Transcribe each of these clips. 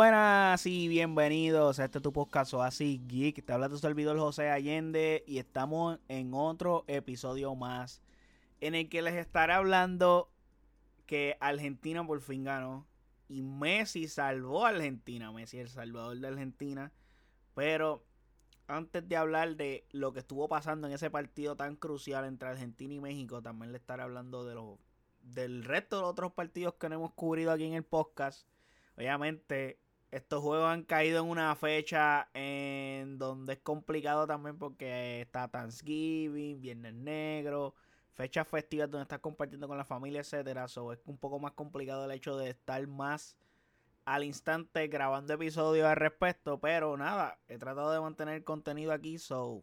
buenas y bienvenidos a este tu podcast así Geek. Te habla tu servidor José Allende y estamos en otro episodio más en el que les estaré hablando que Argentina por fin ganó y Messi salvó a Argentina. Messi el salvador de Argentina. Pero antes de hablar de lo que estuvo pasando en ese partido tan crucial entre Argentina y México, también le estaré hablando de los del resto de los otros partidos que no hemos cubrido aquí en el podcast. Obviamente, estos juegos han caído en una fecha en donde es complicado también porque está Thanksgiving, Viernes Negro, fechas festivas donde estás compartiendo con la familia, etcétera. So, es un poco más complicado el hecho de estar más al instante grabando episodios al respecto. Pero nada, he tratado de mantener contenido aquí, so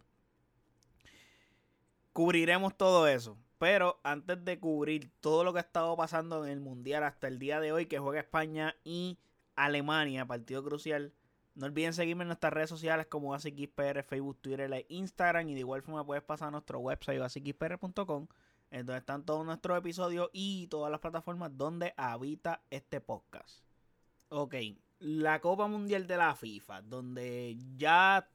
cubriremos todo eso. Pero antes de cubrir todo lo que ha estado pasando en el Mundial hasta el día de hoy, que juega España y Alemania, partido crucial, no olviden seguirme en nuestras redes sociales como AsiXPR, Facebook, Twitter e Instagram. Y de igual forma puedes pasar a nuestro website asiXPR.com, en donde están todos nuestros episodios y todas las plataformas donde habita este podcast. Ok, la Copa Mundial de la FIFA, donde ya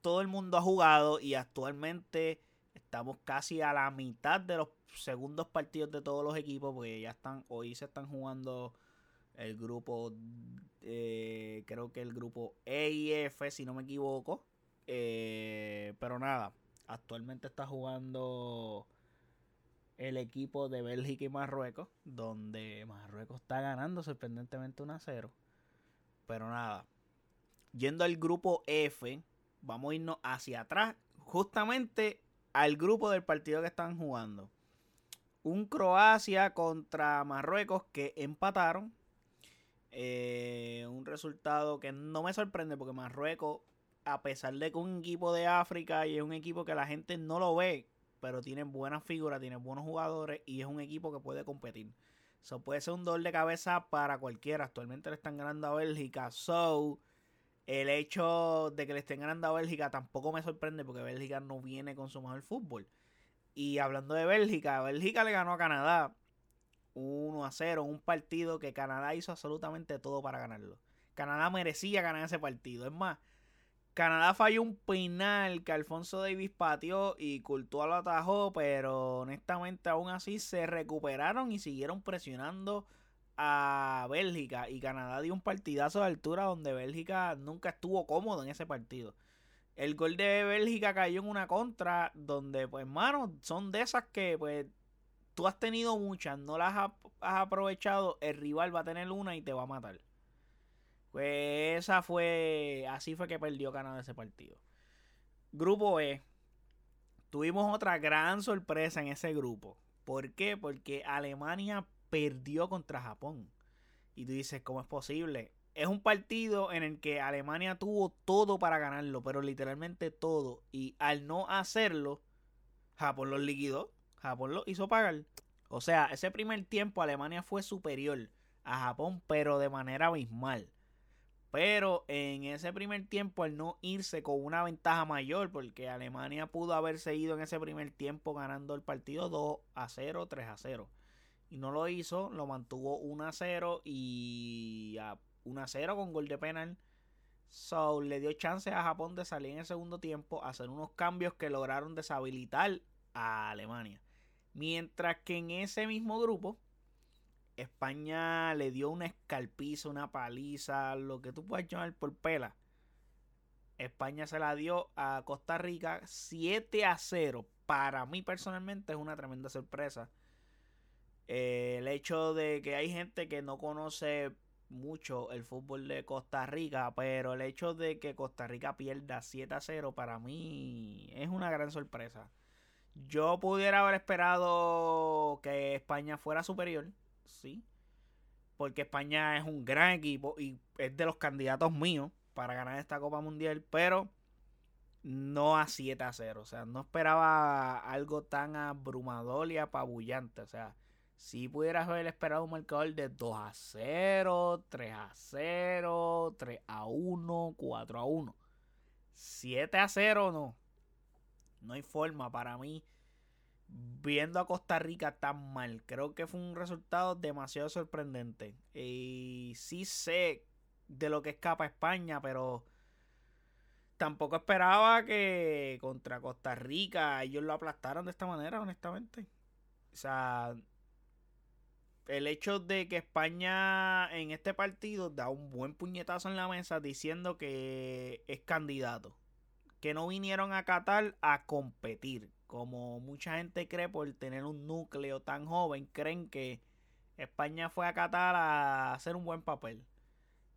todo el mundo ha jugado y actualmente Estamos casi a la mitad de los segundos partidos de todos los equipos, porque ya están, hoy se están jugando el grupo, eh, creo que el grupo E y F, si no me equivoco. Eh, pero nada, actualmente está jugando el equipo de Bélgica y Marruecos, donde Marruecos está ganando sorprendentemente 1 a 0. Pero nada, yendo al grupo F, vamos a irnos hacia atrás. Justamente al grupo del partido que están jugando. Un Croacia contra Marruecos que empataron. Eh, un resultado que no me sorprende porque Marruecos, a pesar de que un equipo de África y es un equipo que la gente no lo ve, pero tiene buenas figuras, tiene buenos jugadores y es un equipo que puede competir. Eso puede ser un dolor de cabeza para cualquiera. Actualmente le están ganando a Bélgica. So, el hecho de que le estén ganando a Bélgica tampoco me sorprende porque Bélgica no viene con su mejor fútbol. Y hablando de Bélgica, Bélgica le ganó a Canadá 1 a 0, un partido que Canadá hizo absolutamente todo para ganarlo. Canadá merecía ganar ese partido. Es más, Canadá falló un penal que Alfonso Davis pateó y Courtois lo atajó, pero honestamente aún así se recuperaron y siguieron presionando a Bélgica y Canadá dio un partidazo de altura donde Bélgica nunca estuvo cómodo en ese partido. El gol de Bélgica cayó en una contra donde, pues, mano, son de esas que, pues, tú has tenido muchas, no las has, aprovechado, el rival va a tener una y te va a matar. Pues esa fue, así fue que perdió Canadá ese partido. Grupo E. Tuvimos otra gran sorpresa en ese grupo. ¿Por qué? Porque Alemania perdió contra Japón. Y tú dices, ¿cómo es posible? Es un partido en el que Alemania tuvo todo para ganarlo, pero literalmente todo. Y al no hacerlo, Japón los liquidó. Japón lo hizo pagar. O sea, ese primer tiempo Alemania fue superior a Japón, pero de manera abismal. Pero en ese primer tiempo, al no irse con una ventaja mayor, porque Alemania pudo haberse ido en ese primer tiempo ganando el partido 2 a 0, 3 a 0 y no lo hizo, lo mantuvo 1 a 0 y a 1 a 0 con gol de penal. So le dio chance a Japón de salir en el segundo tiempo, hacer unos cambios que lograron deshabilitar a Alemania. Mientras que en ese mismo grupo, España le dio una escalpiza, una paliza, lo que tú puedas llamar por pela. España se la dio a Costa Rica 7 a 0. Para mí personalmente es una tremenda sorpresa eh, el hecho de que hay gente que no conoce mucho el fútbol de Costa Rica, pero el hecho de que Costa Rica pierda 7 a 0 para mí es una gran sorpresa. Yo pudiera haber esperado que España fuera superior, sí, porque España es un gran equipo y es de los candidatos míos para ganar esta Copa Mundial, pero no a 7 a 0, o sea, no esperaba algo tan abrumador y apabullante, o sea, si pudieras haber esperado un marcador de 2 a 0, 3 a 0, 3 a 1, 4 a 1. 7 a 0 no. No hay forma para mí. Viendo a Costa Rica tan mal, creo que fue un resultado demasiado sorprendente. Y sí sé de lo que escapa España, pero tampoco esperaba que contra Costa Rica ellos lo aplastaran de esta manera, honestamente. O sea, el hecho de que España en este partido da un buen puñetazo en la mesa diciendo que es candidato. Que no vinieron a Qatar a competir. Como mucha gente cree por tener un núcleo tan joven, creen que España fue a Qatar a hacer un buen papel.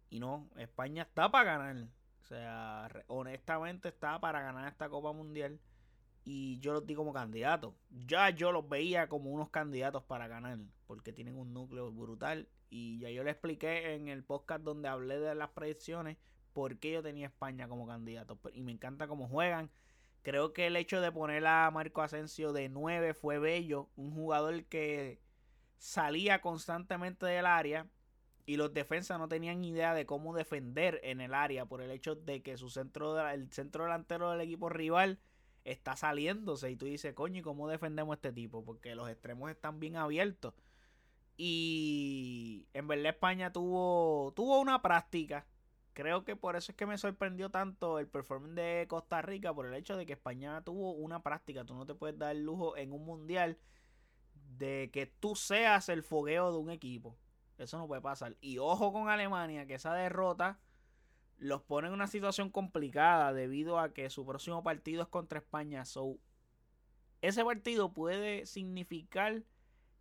Y no, España está para ganar. O sea, honestamente está para ganar esta Copa Mundial. Y yo los digo como candidatos. Ya yo los veía como unos candidatos para ganar. Porque tienen un núcleo brutal. Y ya yo le expliqué en el podcast donde hablé de las predicciones. Por qué yo tenía España como candidato. Y me encanta cómo juegan. Creo que el hecho de poner a Marco Asensio de 9 fue bello. Un jugador que salía constantemente del área y los defensas no tenían idea de cómo defender en el área por el hecho de que su centro el centro delantero del equipo rival está saliéndose y tú dices, coño, ¿y cómo defendemos a este tipo? Porque los extremos están bien abiertos. Y en verdad España tuvo, tuvo una práctica. Creo que por eso es que me sorprendió tanto el performance de Costa Rica, por el hecho de que España tuvo una práctica. Tú no te puedes dar el lujo en un mundial de que tú seas el fogueo de un equipo. Eso no puede pasar. Y ojo con Alemania, que esa derrota los pone en una situación complicada debido a que su próximo partido es contra España. So, ese partido puede significar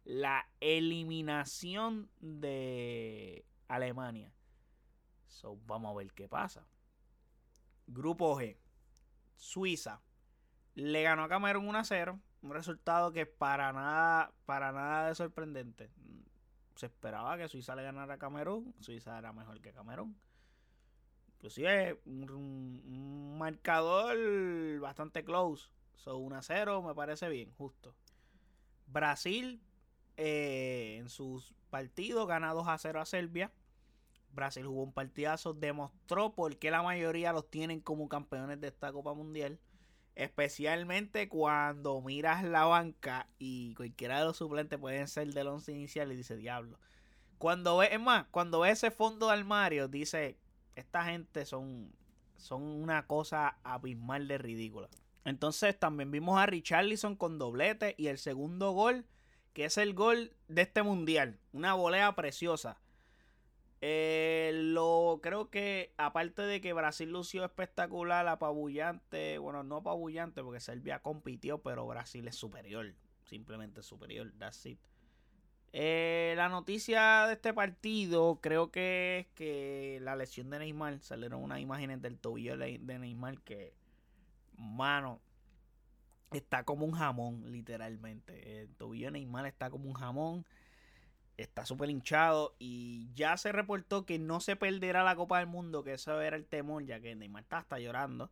la eliminación de Alemania. So, vamos a ver qué pasa. Grupo G. Suiza. Le ganó a Camerún 1 a 0 un resultado que para nada, para nada de sorprendente. Se esperaba que Suiza le ganara a Camerún. Suiza era mejor que Camerún. Inclusive un, un marcador bastante close. Son 1 a 0, me parece bien, justo. Brasil eh, en sus partidos gana 2 a 0 a Serbia. Brasil jugó un partidazo, demostró por qué la mayoría los tienen como campeones de esta Copa Mundial. Especialmente cuando miras la banca y cualquiera de los suplentes pueden ser del once inicial y dice diablo. Cuando ves, es más, cuando ves ese fondo de armario, dice, esta gente son, son una cosa abismal de ridícula. Entonces también vimos a Richarlison con doblete y el segundo gol, que es el gol de este mundial. Una volea preciosa. Eh, lo creo que aparte de que Brasil lució espectacular, apabullante, bueno, no apabullante porque Serbia compitió, pero Brasil es superior, simplemente superior, that's it. Eh, la noticia de este partido creo que es que la lesión de Neymar, salieron unas imágenes del tobillo de Neymar que, mano, está como un jamón, literalmente. El tobillo de Neymar está como un jamón está súper hinchado y ya se reportó que no se perderá la Copa del Mundo, que eso era el temor, ya que Neymar está hasta llorando.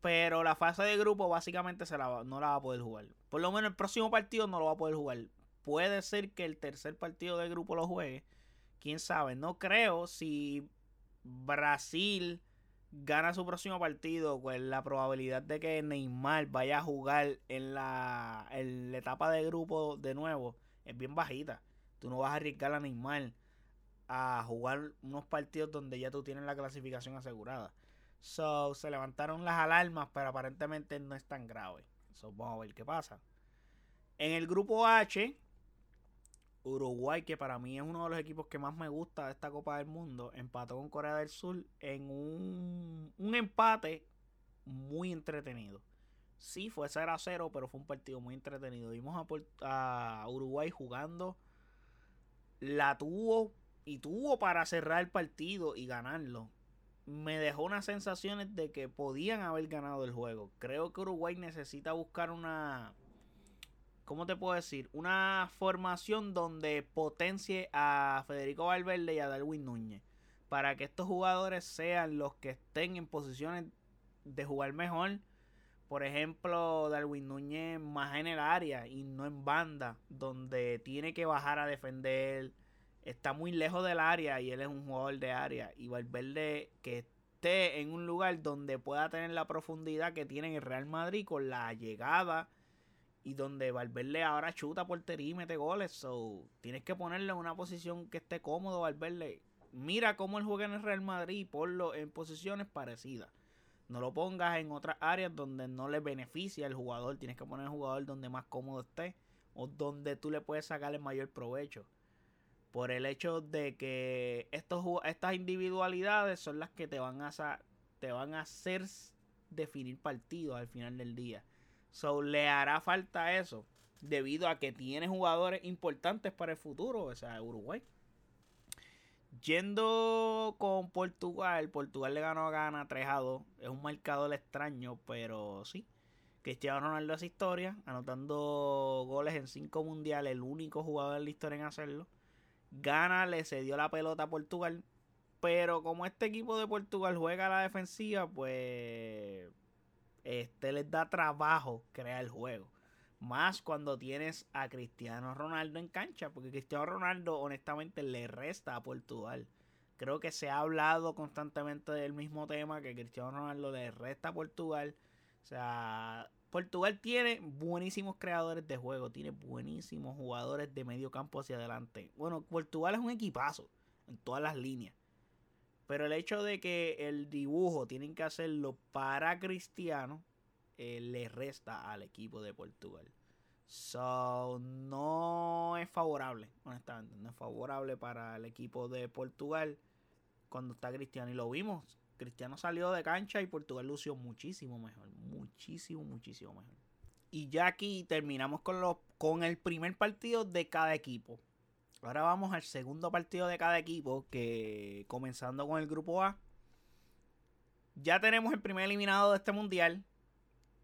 Pero la fase de grupo básicamente se la no la va a poder jugar. Por lo menos el próximo partido no lo va a poder jugar. Puede ser que el tercer partido de grupo lo juegue. Quién sabe. No creo si Brasil gana su próximo partido, pues la probabilidad de que Neymar vaya a jugar en la, en la etapa de grupo de nuevo es bien bajita. Tú no vas a arriesgar a Neymar a jugar unos partidos donde ya tú tienes la clasificación asegurada. So, se levantaron las alarmas, pero aparentemente no es tan grave. So, vamos a ver qué pasa. En el grupo H, Uruguay, que para mí es uno de los equipos que más me gusta de esta Copa del Mundo, empató con Corea del Sur en un, un empate muy entretenido. Sí, fue 0 a 0, pero fue un partido muy entretenido. Vimos a, a Uruguay jugando la tuvo y tuvo para cerrar el partido y ganarlo. Me dejó unas sensaciones de que podían haber ganado el juego. Creo que Uruguay necesita buscar una. ¿Cómo te puedo decir? Una formación donde potencie a Federico Valverde y a Darwin Núñez. Para que estos jugadores sean los que estén en posiciones de jugar mejor. Por ejemplo, Darwin Núñez más en el área y no en banda, donde tiene que bajar a defender, está muy lejos del área y él es un jugador de área. Y Valverde que esté en un lugar donde pueda tener la profundidad que tiene el Real Madrid con la llegada y donde Valverde ahora chuta portería y mete goles. So, tienes que ponerle en una posición que esté cómodo Valverde. mira cómo él juega en el Real Madrid y ponlo en posiciones parecidas. No lo pongas en otras áreas donde no le beneficia al jugador. Tienes que poner al jugador donde más cómodo esté o donde tú le puedes sacar el mayor provecho. Por el hecho de que estos, estas individualidades son las que te van a, te van a hacer definir partidos al final del día. So, le hará falta eso debido a que tiene jugadores importantes para el futuro, o sea, Uruguay. Yendo con Portugal, Portugal le ganó a Gana 3 a 2. Es un marcador extraño, pero sí. Cristiano Ronaldo hace historia, anotando goles en 5 mundiales, el único jugador de la historia en hacerlo. Gana le cedió la pelota a Portugal, pero como este equipo de Portugal juega a la defensiva, pues este les da trabajo crear el juego. Más cuando tienes a Cristiano Ronaldo en cancha, porque Cristiano Ronaldo honestamente le resta a Portugal. Creo que se ha hablado constantemente del mismo tema, que Cristiano Ronaldo le resta a Portugal. O sea, Portugal tiene buenísimos creadores de juego, tiene buenísimos jugadores de medio campo hacia adelante. Bueno, Portugal es un equipazo en todas las líneas. Pero el hecho de que el dibujo tienen que hacerlo para Cristiano, eh, le resta al equipo de Portugal. So, no es favorable, honestamente. No es favorable para el equipo de Portugal cuando está Cristiano. Y lo vimos. Cristiano salió de cancha y Portugal lució muchísimo mejor. Muchísimo, muchísimo mejor. Y ya aquí terminamos con, los, con el primer partido de cada equipo. Ahora vamos al segundo partido de cada equipo. Que comenzando con el grupo A. Ya tenemos el primer eliminado de este mundial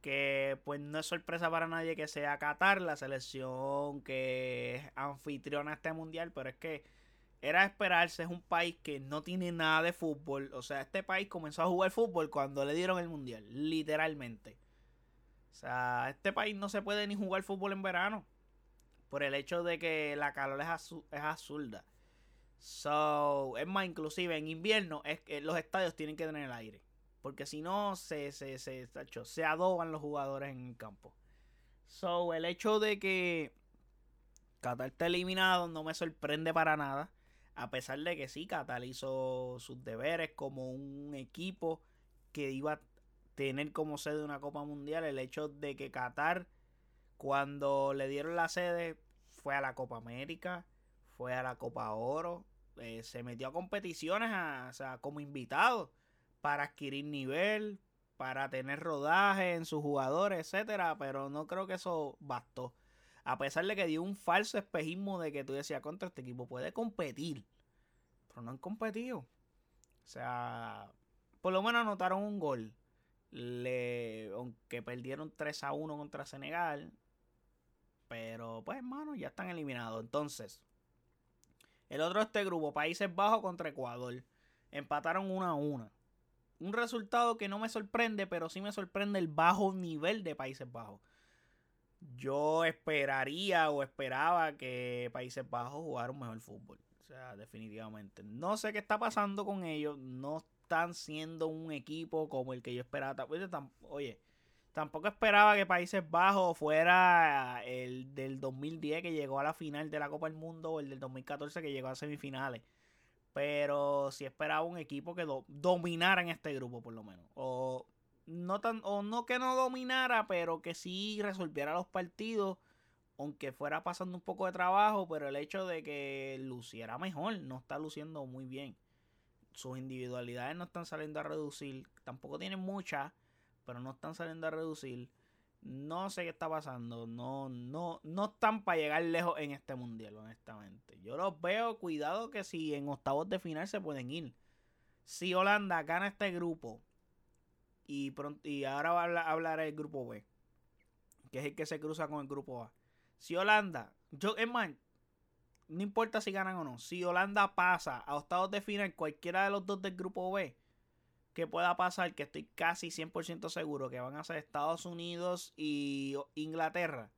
que pues no es sorpresa para nadie que sea Qatar, la selección que es anfitriona este mundial, pero es que era esperarse, es un país que no tiene nada de fútbol, o sea, este país comenzó a jugar fútbol cuando le dieron el mundial, literalmente. O sea, este país no se puede ni jugar fútbol en verano, por el hecho de que la calor es, es absurda. So, es más, inclusive en invierno es los estadios tienen que tener el aire. Porque si no, se, se, se, se adoban los jugadores en el campo. So, el hecho de que Qatar esté eliminado no me sorprende para nada. A pesar de que sí, Qatar hizo sus deberes como un equipo que iba a tener como sede una Copa Mundial. El hecho de que Qatar, cuando le dieron la sede, fue a la Copa América, fue a la Copa Oro, eh, se metió a competiciones o sea, como invitado para adquirir nivel, para tener rodaje en sus jugadores, etcétera, pero no creo que eso bastó. A pesar de que dio un falso espejismo de que tú decías contra este equipo puede competir, pero no han competido. O sea, por lo menos anotaron un gol. Le, aunque perdieron 3 a 1 contra Senegal. Pero pues, hermano, ya están eliminados. Entonces, el otro de este grupo, Países Bajos contra Ecuador. Empataron 1 a 1 un resultado que no me sorprende, pero sí me sorprende el bajo nivel de Países Bajos. Yo esperaría o esperaba que Países Bajos jugara un mejor fútbol. O sea, definitivamente. No sé qué está pasando con ellos. No están siendo un equipo como el que yo esperaba. Oye, tampoco esperaba que Países Bajos fuera el del 2010 que llegó a la final de la Copa del Mundo o el del 2014 que llegó a semifinales. Pero si esperaba un equipo que dominara en este grupo, por lo menos. O no, tan, o no que no dominara, pero que sí resolviera los partidos. Aunque fuera pasando un poco de trabajo, pero el hecho de que luciera mejor, no está luciendo muy bien. Sus individualidades no están saliendo a reducir. Tampoco tienen muchas, pero no están saliendo a reducir. No sé qué está pasando. No, no, no están para llegar lejos en este mundial, honestamente. Yo los veo, cuidado que si en octavos de final se pueden ir. Si Holanda gana este grupo y, pronto, y ahora va a hablar el grupo B, que es el que se cruza con el grupo A. Si Holanda, yo, es más, no importa si ganan o no, si Holanda pasa a octavos de final, cualquiera de los dos del grupo B, que pueda pasar, que estoy casi 100% seguro que van a ser Estados Unidos y Inglaterra,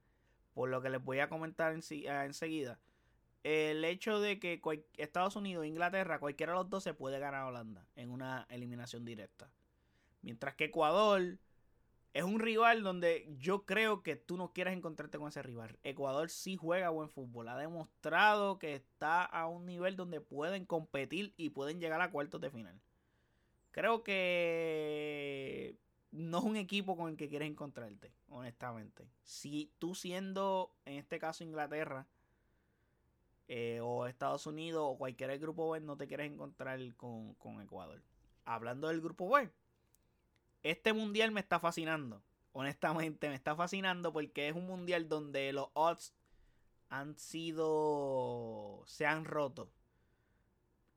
por lo que les voy a comentar eh, enseguida. El hecho de que Estados Unidos e Inglaterra, cualquiera de los dos se puede ganar a Holanda en una eliminación directa. Mientras que Ecuador es un rival donde yo creo que tú no quieres encontrarte con ese rival. Ecuador sí juega buen fútbol. Ha demostrado que está a un nivel donde pueden competir y pueden llegar a cuartos de final. Creo que no es un equipo con el que quieres encontrarte, honestamente. Si tú siendo, en este caso Inglaterra, eh, o Estados Unidos, o cualquier grupo B, no te quieres encontrar con, con Ecuador. Hablando del grupo B, este mundial me está fascinando. Honestamente, me está fascinando porque es un mundial donde los odds han sido. se han roto.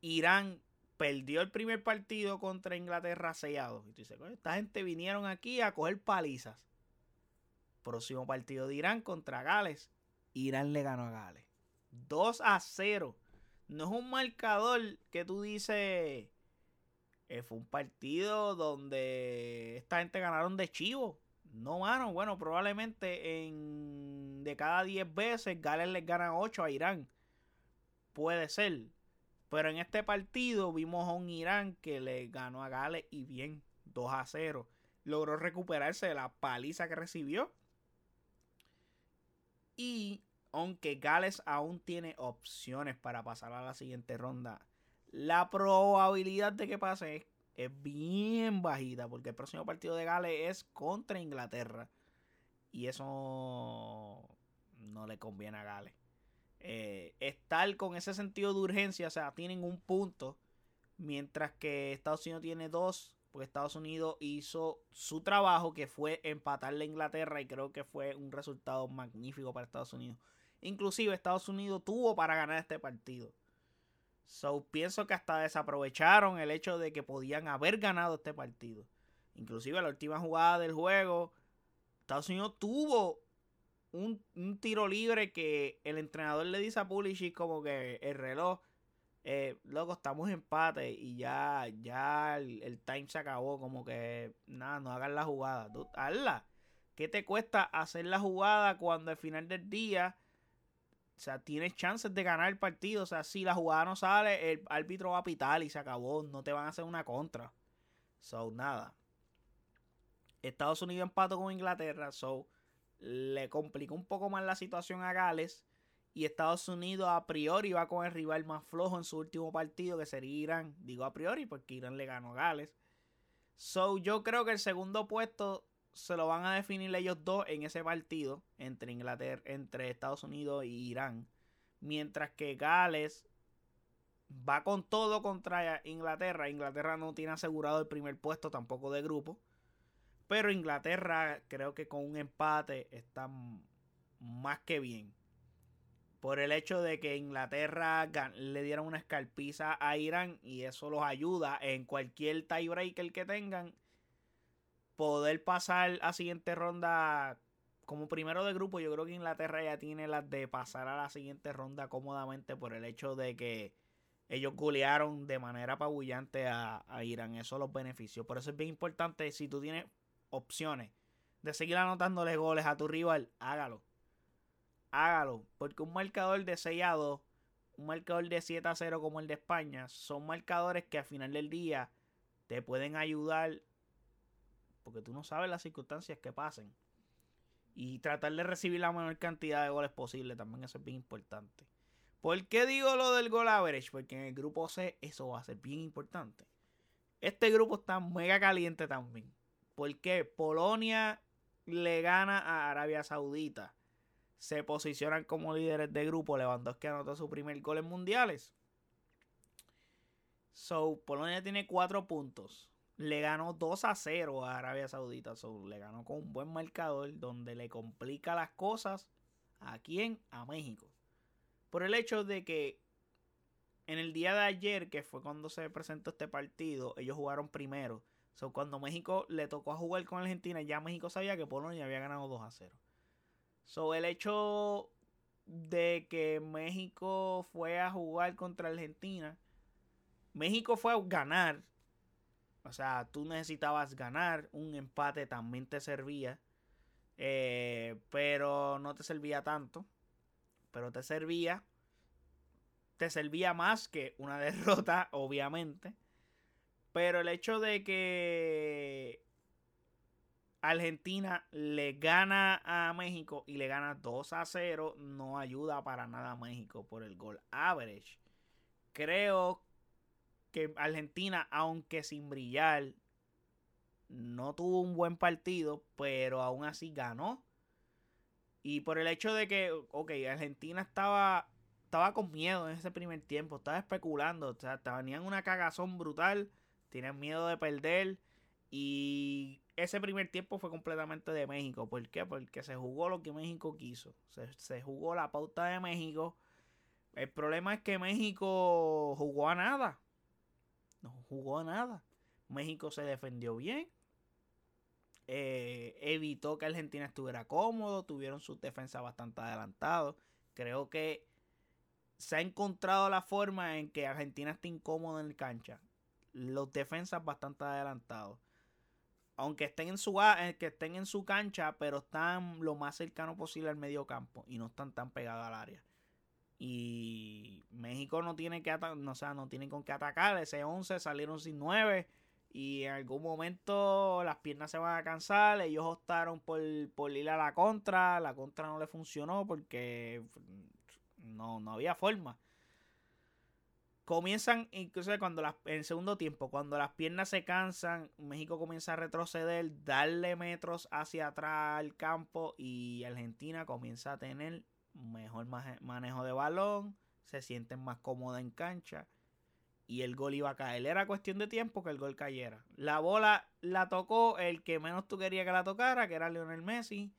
Irán perdió el primer partido contra Inglaterra sellado. Y tú dices, esta gente vinieron aquí a coger palizas. Próximo partido de Irán contra Gales. Irán le ganó a Gales. 2 a 0. No es un marcador que tú dices eh, fue un partido donde esta gente ganaron de chivo. No, mano. Bueno, probablemente en de cada 10 veces Gales les gana 8 a Irán. Puede ser. Pero en este partido vimos a un Irán que le ganó a Gales y bien, 2 a 0. Logró recuperarse de la paliza que recibió. Y aunque Gales aún tiene opciones para pasar a la siguiente ronda, la probabilidad de que pase es, bien bajita porque el próximo partido de Gales es contra Inglaterra. Y eso no le conviene a Gales. Eh, estar con ese sentido de urgencia, o sea, tienen un punto, mientras que Estados Unidos tiene dos, porque Estados Unidos hizo su trabajo, que fue empatarle a Inglaterra, y creo que fue un resultado magnífico para Estados Unidos. Inclusive Estados Unidos tuvo para ganar este partido. So, pienso que hasta desaprovecharon el hecho de que podían haber ganado este partido. Inclusive la última jugada del juego, Estados Unidos tuvo un, tiro libre que el entrenador le dice a Pulisic como que el reloj, eh, loco, estamos en empate y ya, ya el, time se acabó, como que nada, no hagan la jugada. hazla. ¿Qué te cuesta hacer la jugada cuando al final del día o sea, tienes chances de ganar el partido. O sea, si la jugada no sale, el árbitro va a pitar y se acabó. No te van a hacer una contra. So, nada. Estados Unidos empató con Inglaterra. So, le complicó un poco más la situación a Gales. Y Estados Unidos a priori va con el rival más flojo en su último partido, que sería Irán. Digo a priori porque Irán le ganó a Gales. So, yo creo que el segundo puesto se lo van a definir ellos dos en ese partido entre Inglaterra, entre Estados Unidos y Irán. Mientras que Gales va con todo contra Inglaterra. Inglaterra no tiene asegurado el primer puesto tampoco de grupo. Pero Inglaterra creo que con un empate está más que bien. Por el hecho de que Inglaterra le dieron una escarpiza a Irán y eso los ayuda en cualquier tiebreaker que tengan poder pasar a siguiente ronda como primero de grupo, yo creo que Inglaterra ya tiene las de pasar a la siguiente ronda cómodamente por el hecho de que ellos golearon de manera apabullante a, Irán. Eso los benefició. Por eso es bien importante, si tú tienes opciones de seguir anotándole goles a tu rival, hágalo. Hágalo. Porque un marcador de 6 a 2, un marcador de 7 a 0 como el de España, son marcadores que al final del día te pueden ayudar porque tú no sabes las circunstancias que pasen. Y tratar de recibir la menor cantidad de goles posible también eso es bien importante. ¿Por qué digo lo del goal average? Porque en el grupo C eso va a ser bien importante. Este grupo está mega caliente también. Porque Polonia le gana a Arabia Saudita. Se posicionan como líderes de grupo. Lewandowski anotó su primer gol en mundiales. So, Polonia tiene cuatro puntos le ganó 2 a 0 a Arabia Saudita. le ganó con un buen marcador donde le complica las cosas a quién? A México. Por el hecho de que en el día de ayer, que fue cuando se presentó este partido, ellos jugaron primero. So, cuando México le tocó a jugar con Argentina, ya México sabía que Polonia había ganado 2 a 0. So, el hecho de que México fue a jugar contra Argentina, México fue a ganar. O sea, tú necesitabas ganar, un empate también te servía, eh, pero no te servía tanto, pero te servía, te servía más que una derrota, obviamente, pero el hecho de que Argentina le gana a México y le gana 2 a 0. No ayuda para nada a México por el gol average. Creo que Argentina, aunque sin brillar, no tuvo un buen partido, pero aún así ganó. Y por el hecho de que, ok, Argentina estaba, estaba con miedo en ese primer tiempo, estaba especulando, o sea, tenían una cagazón brutal, tenían miedo de perder. Y ese primer tiempo fue completamente de México. ¿Por qué? Porque se jugó lo que México quiso. Se, se, jugó la pauta de México. El problema es que México jugó a nada. No jugó a nada. México se defendió bien. Eh, evitó que Argentina estuviera cómodo, tuvieron sus defensas bastante adelantados. Creo que se ha encontrado la forma en que Argentina esté incómodo en el cancha. Los defensas bastante adelantados. Aunque estén en su eh, que estén en su cancha, pero están lo más cercano posible al medio campo y no están tan pegados al área. Y México no tiene que no, o sea, no tiene con qué atacar. Ese 11 salieron sin 9 y en algún momento las piernas se van a cansar. Ellos optaron por, por ir a la contra. La contra no le funcionó porque no, no había forma. Comienzan, incluso cuando las, en el segundo tiempo, cuando las piernas se cansan, México comienza a retroceder, darle metros hacia atrás al campo y Argentina comienza a tener mejor manejo de balón, se sienten más cómoda en cancha y el gol iba a caer. Era cuestión de tiempo que el gol cayera. La bola la tocó el que menos tú querías que la tocara, que era Lionel Messi.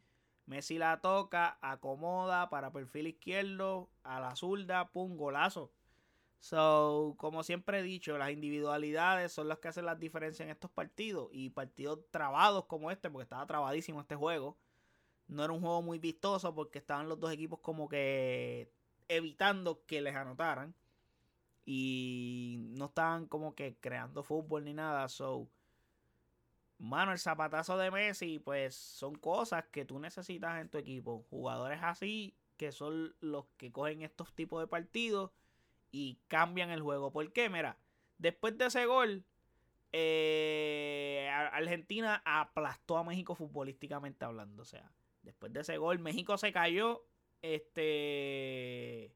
Messi la toca, acomoda para perfil izquierdo, a la zurda, pum, golazo. So, como siempre he dicho, las individualidades son las que hacen la diferencia en estos partidos. Y partidos trabados como este, porque estaba trabadísimo este juego. No era un juego muy vistoso porque estaban los dos equipos como que evitando que les anotaran y no estaban como que creando fútbol ni nada. So, mano, el zapatazo de Messi, pues son cosas que tú necesitas en tu equipo. Jugadores así que son los que cogen estos tipos de partidos y cambian el juego. ¿Por qué? Mira, después de ese gol, eh, Argentina aplastó a México futbolísticamente hablando. O sea, después de ese gol, México se cayó este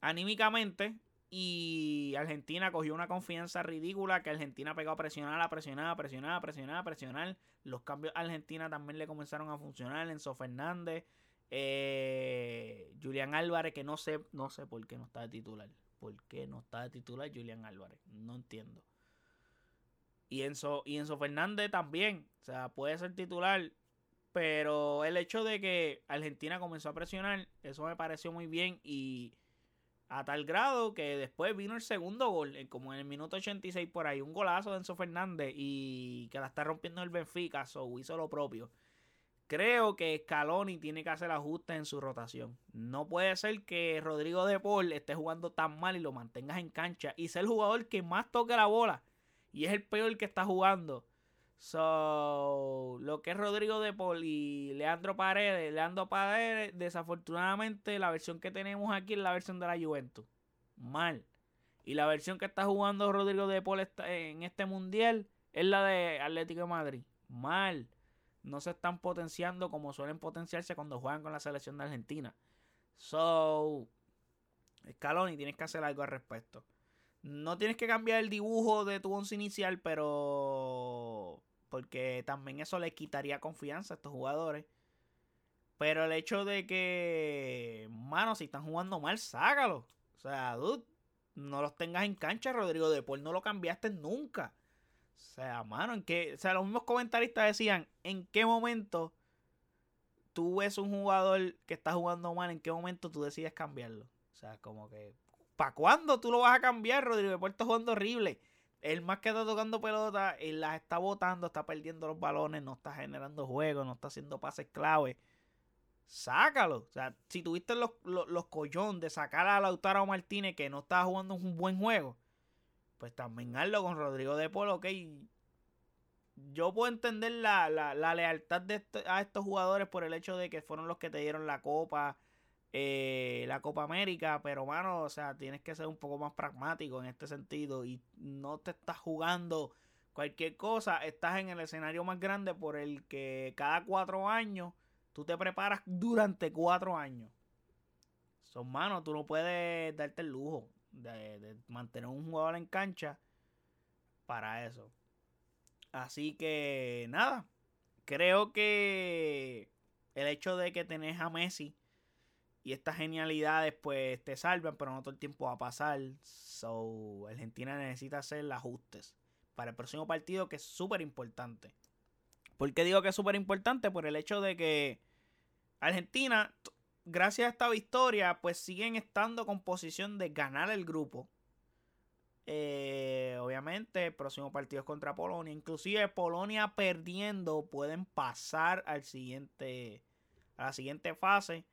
anímicamente y Argentina cogió una confianza ridícula que Argentina pegó a presionar, a presionar, a presionar, a presionar, a presionar. Los cambios a Argentina también le comenzaron a funcionar. Enzo Fernández, eh, Julián Álvarez, que no sé, no sé por qué no está de titular. ¿Por qué no está de titular Julián Álvarez? No entiendo. Y Enzo, y Enzo Fernández también. O sea, puede ser titular. Pero el hecho de que Argentina comenzó a presionar, eso me pareció muy bien. Y a tal grado que después vino el segundo gol, como en el minuto 86 por ahí, un golazo de Enzo Fernández y que la está rompiendo el Benfica, so hizo lo propio. Creo que Scaloni tiene que hacer ajustes en su rotación. No puede ser que Rodrigo de Paul esté jugando tan mal y lo mantengas en cancha y sea el jugador que más toque la bola y es el peor que está jugando. So, lo que es Rodrigo de Paul y Leandro Paredes, Leandro Paredes, desafortunadamente la versión que tenemos aquí es la versión de la Juventus. Mal. Y la versión que está jugando Rodrigo de Paul en este mundial es la de Atlético de Madrid. Mal. No se están potenciando como suelen potenciarse cuando juegan con la selección de Argentina. So, Scaloni, tienes que hacer algo al respecto. No tienes que cambiar el dibujo de tu once inicial, pero porque también eso le quitaría confianza a estos jugadores. Pero el hecho de que, mano, si están jugando mal, sácalo. O sea, dude, no los tengas en cancha, Rodrigo de no lo cambiaste nunca. Sea, mano, en qué, o sea, los mismos comentaristas decían, ¿en qué momento tú ves un jugador que está jugando mal, en qué momento tú decides cambiarlo? O sea, como que, ¿para cuándo tú lo vas a cambiar, Rodrigo está jugando horrible? El más que está tocando pelota, él las está botando, está perdiendo los balones, no está generando juego, no está haciendo pases clave. Sácalo. O sea, si tuviste los, los, collón de sacar a Lautaro Martínez que no estaba jugando un buen juego, pues también hazlo con Rodrigo de Polo, ok. Yo puedo entender la, lealtad de a estos jugadores por el hecho de que fueron los que te dieron la copa, eh, la Copa América, pero mano, o sea, tienes que ser un poco más pragmático en este sentido y no te estás jugando Cualquier cosa, estás en el escenario más grande por el que cada cuatro años tú te preparas durante cuatro años. Son manos, tú no puedes darte el lujo de, de mantener un jugador en cancha para eso. Así que nada, creo que el hecho de que tenés a Messi y estas genialidades pues te salvan, pero no todo el tiempo va a pasar. So, Argentina necesita hacer ajustes para el próximo partido que es súper importante. ¿Por qué digo que es súper importante? Por el hecho de que Argentina, gracias a esta victoria, pues siguen estando con posición de ganar el grupo. Eh, obviamente, el próximo partido es contra Polonia. Inclusive Polonia perdiendo pueden pasar al siguiente, a la siguiente fase.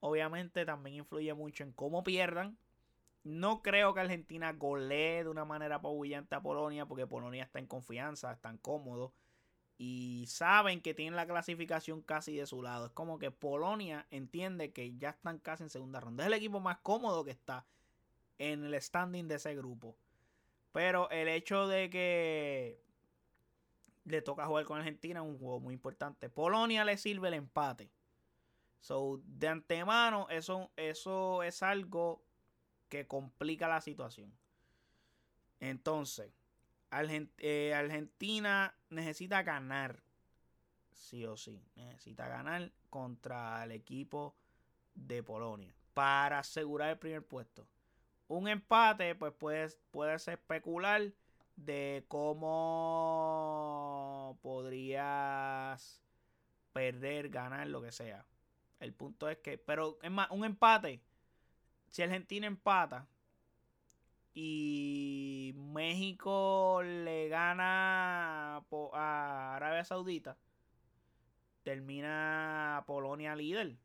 Obviamente también influye mucho en cómo pierdan. No creo que Argentina golee de una manera apabullante a Polonia porque Polonia está en confianza, están cómodos y saben que tienen la clasificación casi de su lado. Es como que Polonia entiende que ya están casi en segunda ronda. Es el equipo más cómodo que está en el standing de ese grupo. Pero el hecho de que le toca jugar con Argentina es un juego muy importante. Polonia le sirve el empate. So, de antemano, eso, eso es algo que complica la situación. Entonces, eh, Argentina necesita ganar. Sí o sí. Necesita ganar contra el equipo de Polonia. Para asegurar el primer puesto. Un empate, pues puedes, puedes especular de cómo podrías perder, ganar, lo que sea. El punto es que, pero es más, un empate. Si Argentina empata, y México le gana a Arabia Saudita, termina Polonia líder.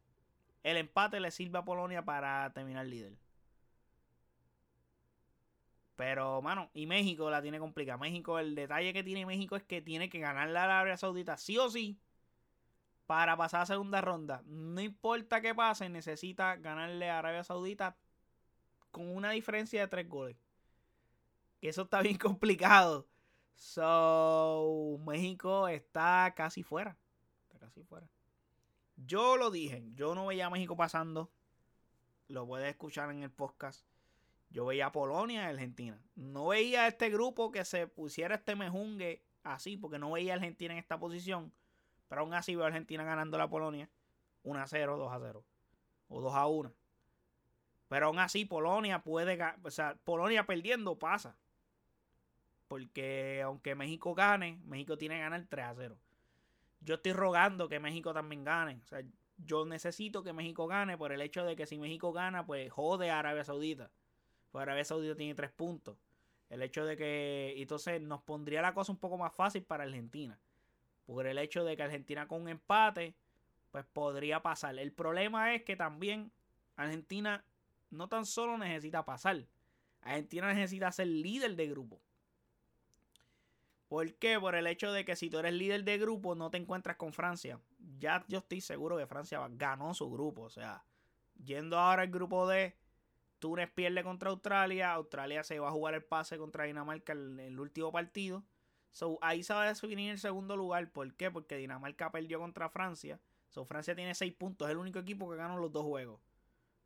El empate le sirve a Polonia para terminar líder. Pero, mano, y México la tiene complicada. México, el detalle que tiene México es que tiene que ganarle a Arabia Saudita sí o sí para pasar a segunda ronda. No importa qué pase, necesita ganarle a Arabia Saudita con una diferencia de tres goles. Eso está bien complicado. So, México está casi fuera. Está casi fuera. Yo lo dije, yo no veía a México pasando. Lo puedes escuchar en el podcast. Yo veía a Polonia y Argentina. No veía a este grupo que se pusiera este mejungue así, porque no veía a Argentina en esta posición. Pero aún así veo a Argentina ganando la Polonia 1 a 0, 2 a 0. O 2 a 1. Pero aún así, Polonia puede. O sea, Polonia perdiendo pasa. Porque aunque México gane, México tiene que ganar 3 a 0. Yo estoy rogando que México también gane. O sea, yo necesito que México gane por el hecho de que si México gana, pues jode a Arabia Saudita. Pues Arabia Saudita tiene 3 puntos. El hecho de que. Entonces nos pondría la cosa un poco más fácil para Argentina. Por el hecho de que Argentina con un empate, pues podría pasar. El problema es que también Argentina no tan solo necesita pasar, Argentina necesita ser líder de grupo. ¿Por qué? Por el hecho de que si tú eres líder de grupo no te encuentras con Francia. Ya yo estoy seguro que Francia ganó su grupo. O sea, yendo ahora al grupo D, Túnez pierde contra Australia. Australia se va a jugar el pase contra Dinamarca en el último partido. So, ahí se va a definir el segundo lugar. ¿Por qué? Porque Dinamarca perdió contra Francia. So, Francia tiene 6 puntos. Es el único equipo que ganó los dos juegos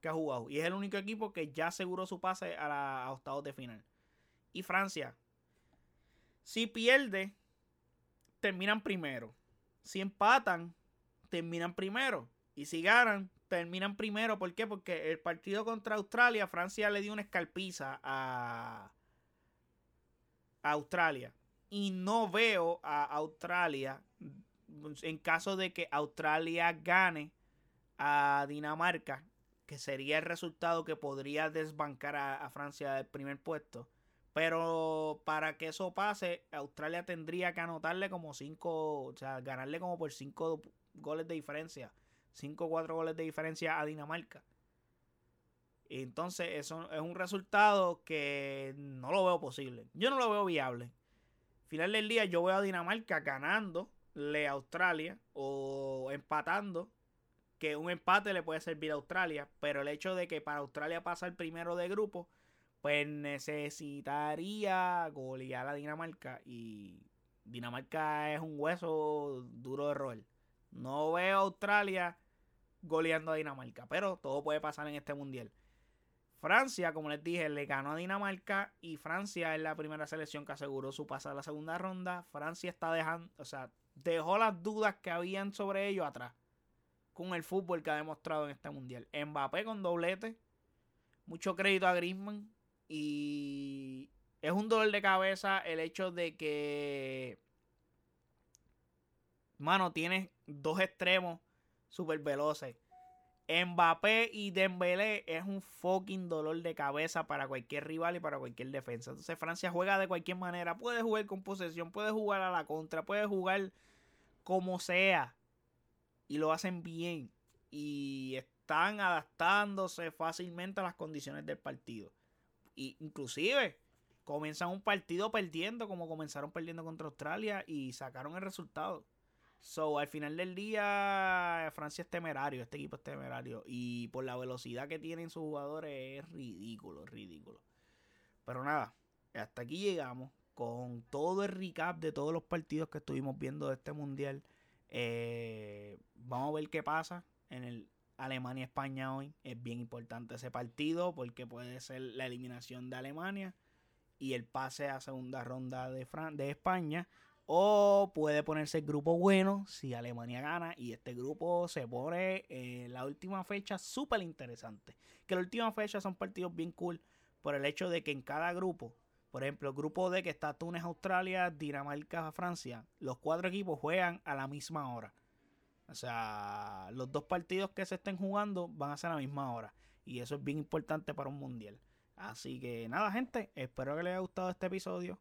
que ha jugado. Y es el único equipo que ya aseguró su pase a, la, octavos de final. Y Francia, si pierde, terminan primero. Si empatan, terminan primero. Y si ganan, terminan primero. ¿Por qué? Porque el partido contra Australia, Francia le dio una escalpiza a, a Australia. Y no veo a Australia, en caso de que Australia gane a Dinamarca, que sería el resultado que podría desbancar a, Francia del primer puesto. Pero para que eso pase, Australia tendría que anotarle como 5, o sea, ganarle como por 5 goles de diferencia. 5 o 4 goles de diferencia a Dinamarca. Entonces, eso es un resultado que no lo veo posible. Yo no lo veo viable. Final del día, yo veo a Dinamarca ganándole a Australia o empatando que un empate le puede servir a Australia, pero el hecho de que para Australia pasa el primero de grupo, pues necesitaría golear a Dinamarca y Dinamarca es un hueso duro de roer. No veo a Australia goleando a Dinamarca, pero todo puede pasar en este mundial. Francia, como les dije, le ganó a Dinamarca y Francia es la primera selección que aseguró su paso a la segunda ronda. Francia está dejando, o sea, dejó las dudas que habían sobre ello atrás con el fútbol que ha demostrado en este mundial. Mbappé con doblete, mucho crédito a Griezmann y es un dolor de cabeza el hecho de que mano, tienes dos extremos super veloces. Mbappé y Dembélé es un fucking dolor de cabeza para cualquier rival y para cualquier defensa. Entonces Francia juega de cualquier manera. Puede jugar con posesión, puede jugar a la contra, puede jugar como sea. Y lo hacen bien. Y están adaptándose fácilmente a las condiciones del partido. Y inclusive comienzan un partido perdiendo como comenzaron perdiendo contra Australia y sacaron el resultado. So, al final del día, Francia es temerario, este equipo es temerario. Y por la velocidad que tienen sus jugadores es ridículo, ridículo. Pero nada, hasta aquí llegamos con todo el recap de todos los partidos que estuvimos viendo de este mundial. Eh, vamos a ver qué pasa en el Alemania-España hoy. Es bien importante ese partido porque puede ser la eliminación de Alemania y el pase a segunda ronda de, de España o puede ponerse el grupo bueno si Alemania gana y este grupo se pone la última fecha súper interesante. Que la última fecha son partidos bien cool por el hecho de que en cada grupo, por ejemplo, el grupo D que está Túnez, Australia, Dinamarca, Francia, los cuatro equipos juegan a la misma hora. O sea, los dos partidos que se estén jugando van a ser a la misma hora. Y eso es bien importante para un mundial. Así que nada, gente, espero que les haya gustado este episodio.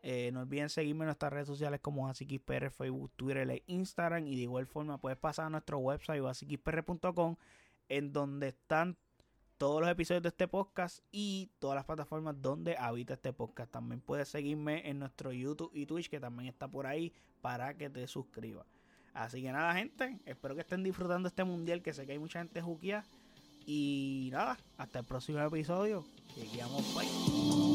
Eh, no olviden seguirme en nuestras redes sociales como AsiKisPR, Facebook, Twitter e Instagram. Y de igual forma puedes pasar a nuestro website asikispr.com en donde están todos los episodios de este podcast y todas las plataformas donde habita este podcast. También puedes seguirme en nuestro YouTube y Twitch que también está por ahí para que te suscribas. Así que nada, gente. Espero que estén disfrutando este mundial. Que sé que hay mucha gente juquía. Y nada, hasta el próximo episodio. Bye.